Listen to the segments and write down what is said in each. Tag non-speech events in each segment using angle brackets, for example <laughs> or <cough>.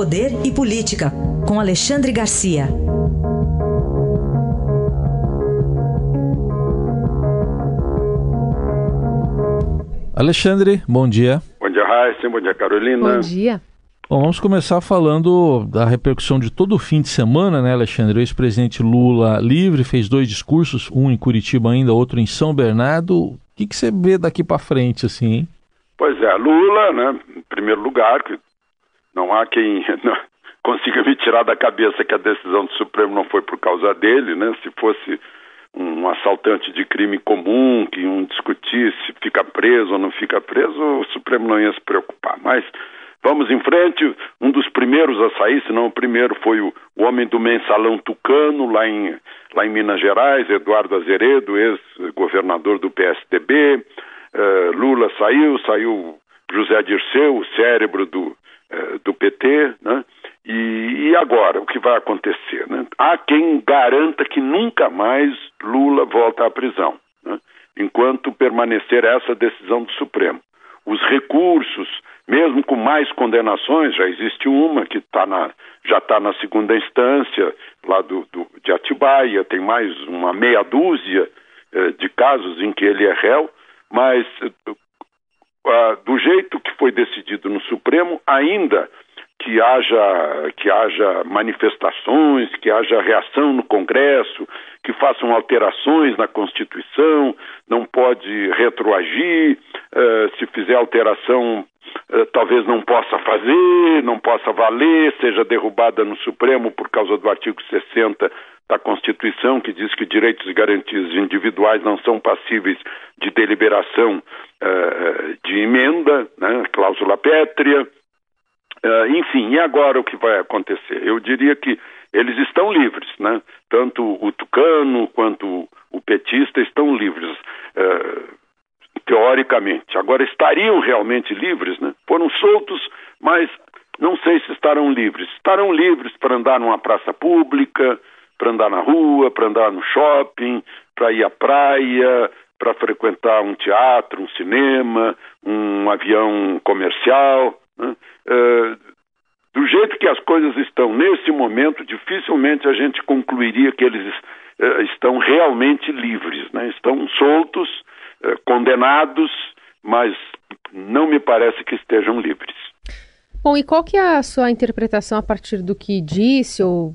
Poder e Política, com Alexandre Garcia. Alexandre, bom dia. Bom dia, Raíssa. Bom dia, Carolina. Bom dia. Bom, vamos começar falando da repercussão de todo o fim de semana, né, Alexandre? O ex-presidente Lula livre fez dois discursos, um em Curitiba ainda, outro em São Bernardo. O que, que você vê daqui para frente, assim, hein? Pois é, Lula, né, em primeiro lugar, que não há quem <laughs> não, consiga me tirar da cabeça que a decisão do Supremo não foi por causa dele, né? Se fosse um assaltante de crime comum, que um discutisse se fica preso ou não fica preso, o Supremo não ia se preocupar. Mas Vamos em frente. Um dos primeiros a sair, se não o primeiro, foi o, o homem do mensalão tucano, lá em, lá em Minas Gerais, Eduardo Azeredo, ex-governador do PSDB. Uh, eh, Lula saiu, saiu José Dirceu, o cérebro do PT, né? E, e, agora, o que vai acontecer? Né? Há quem garanta que nunca mais Lula volta à prisão, né? enquanto permanecer essa decisão do Supremo. Os recursos, mesmo com mais condenações, já existe uma que tá na, já está na segunda instância, lá do, do, de Atibaia, tem mais uma meia dúzia eh, de casos em que ele é réu, mas eh, do jeito que foi decidido no Supremo, ainda que haja, que haja manifestações, que haja reação no Congresso, que façam alterações na Constituição, não pode retroagir, uh, se fizer alteração uh, talvez não possa fazer, não possa valer, seja derrubada no Supremo por causa do artigo 60 da Constituição, que diz que direitos e garantias individuais não são passíveis de deliberação uh, de emenda, né, cláusula pétrea. Uh, enfim, e agora o que vai acontecer? Eu diria que eles estão livres, né? Tanto o tucano quanto o petista estão livres, uh, teoricamente. Agora, estariam realmente livres, né? Foram soltos, mas não sei se estarão livres. Estarão livres para andar numa praça pública, para andar na rua, para andar no shopping, para ir à praia, para frequentar um teatro, um cinema, um avião comercial. Né? Uh, do jeito que as coisas estão nesse momento, dificilmente a gente concluiria que eles uh, estão realmente livres, né? estão soltos, uh, condenados, mas não me parece que estejam livres. Bom, e qual que é a sua interpretação a partir do que disse ou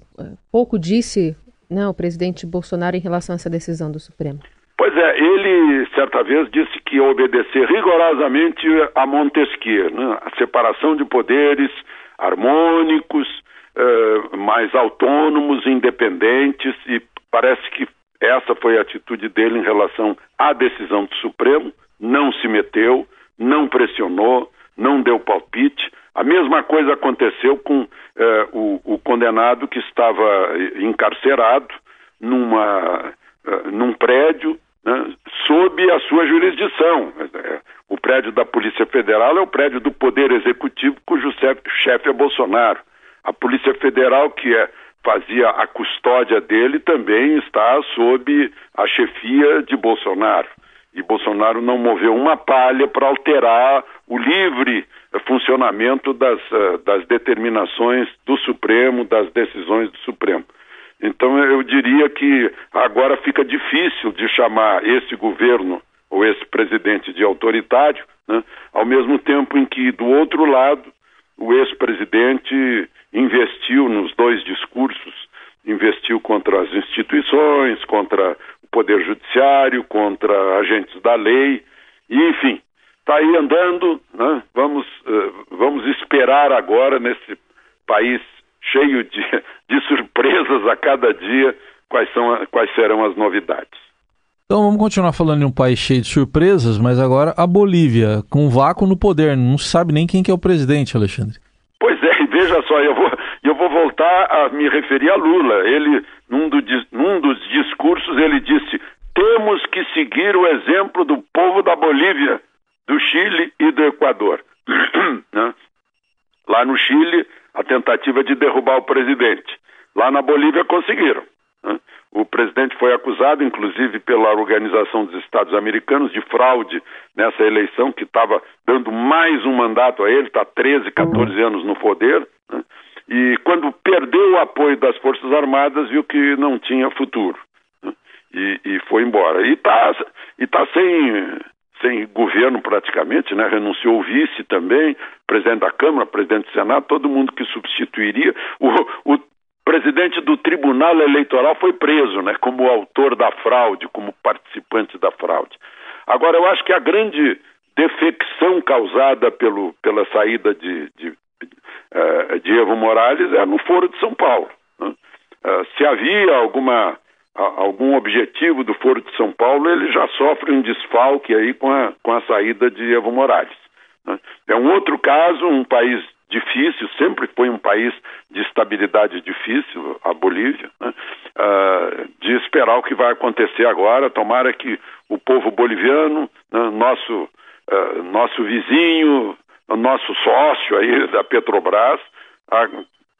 pouco disse né, o presidente Bolsonaro em relação a essa decisão do Supremo? Pois é, ele certa vez disse que obedecer rigorosamente a Montesquieu, né? a separação de poderes harmônicos, uh, mais autônomos, independentes, e parece que essa foi a atitude dele em relação à decisão do Supremo, não se meteu, não pressionou, não deu palpite. A mesma coisa aconteceu com uh, o, o, condenado que estava encarcerado numa, uh, num prédio né, sob a sua jurisdição. É, o prédio da Polícia Federal é o prédio do Poder Executivo, cujo chefe é Bolsonaro. A Polícia Federal, que é, fazia a custódia dele, também está sob a chefia de Bolsonaro. E Bolsonaro não moveu uma palha para alterar o livre funcionamento das, eh, das determinações do Supremo, das decisões do Supremo. Então eu diria que agora fica difícil de chamar esse governo ou esse presidente de autoritário, né, ao mesmo tempo em que, do outro lado, o ex-presidente investiu nos dois discursos, investiu contra as instituições, contra o poder judiciário, contra agentes da lei, e enfim, está aí andando, né? vamos, uh, vamos esperar agora nesse país cheio de, de surpresas a cada dia quais, são, quais serão as novidades. Então vamos continuar falando de um país cheio de surpresas, mas agora a Bolívia, com um vácuo no poder, não se sabe nem quem que é o presidente, Alexandre. Pois é, <laughs> e veja só, eu vou, eu vou voltar a me referir a Lula. Ele, num, do, num dos discursos, ele disse: temos que seguir o exemplo do povo da Bolívia, do Chile e do Equador. <clears throat> Né? Lá no Chile, a tentativa de derrubar o presidente. Lá na Bolívia conseguiram. Né? O presidente foi acusado, inclusive, pela Organização dos Estados Americanos de fraude nessa eleição, que estava dando mais um mandato a ele, está 13, 14 anos no poder. Né? e quando perdeu o apoio das Forças Armadas, viu que não tinha futuro. Né? E, e, foi embora. E está e tá sem, sem governo praticamente, né? renunciou o vice também, presidente da Câmara, presidente do Senado, todo mundo que substituiria. O, o presidente do Tribunal Eleitoral foi preso, né? como autor da fraude, como participante da fraude. Agora, eu acho que a grande defecção causada pelo, pela saída de, de, uh, de Evo Morales é no Foro de São Paulo. Né? Uh, se havia alguma, algum objetivo do Foro de São Paulo, ele já sofre um desfalque aí com a, com a saída de Evo Morales. Né? É um outro caso, um país difícil, sempre foi um país de estabilidade difícil, a Bolívia, né? uh, de esperar o que vai acontecer agora. Tomara que o povo boliviano, né, nosso uh, nosso vizinho, nosso sócio aí <laughs> da Petrobras,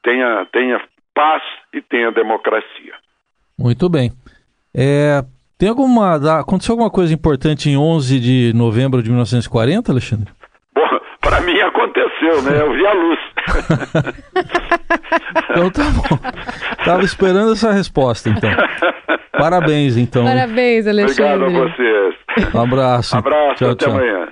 tenha, tenha paz e tenha democracia. Muito bem. É, tem alguma. Aconteceu alguma coisa importante em 11 de novembro de 1940, Alexandre? Para mim aconteceu, né? Eu vi a luz. <laughs> então tá bom. Tava esperando essa resposta, então. Parabéns, então. Parabéns, Alexandre. Obrigado a vocês. Um abraço. Abraço, tchau, até tchau. amanhã.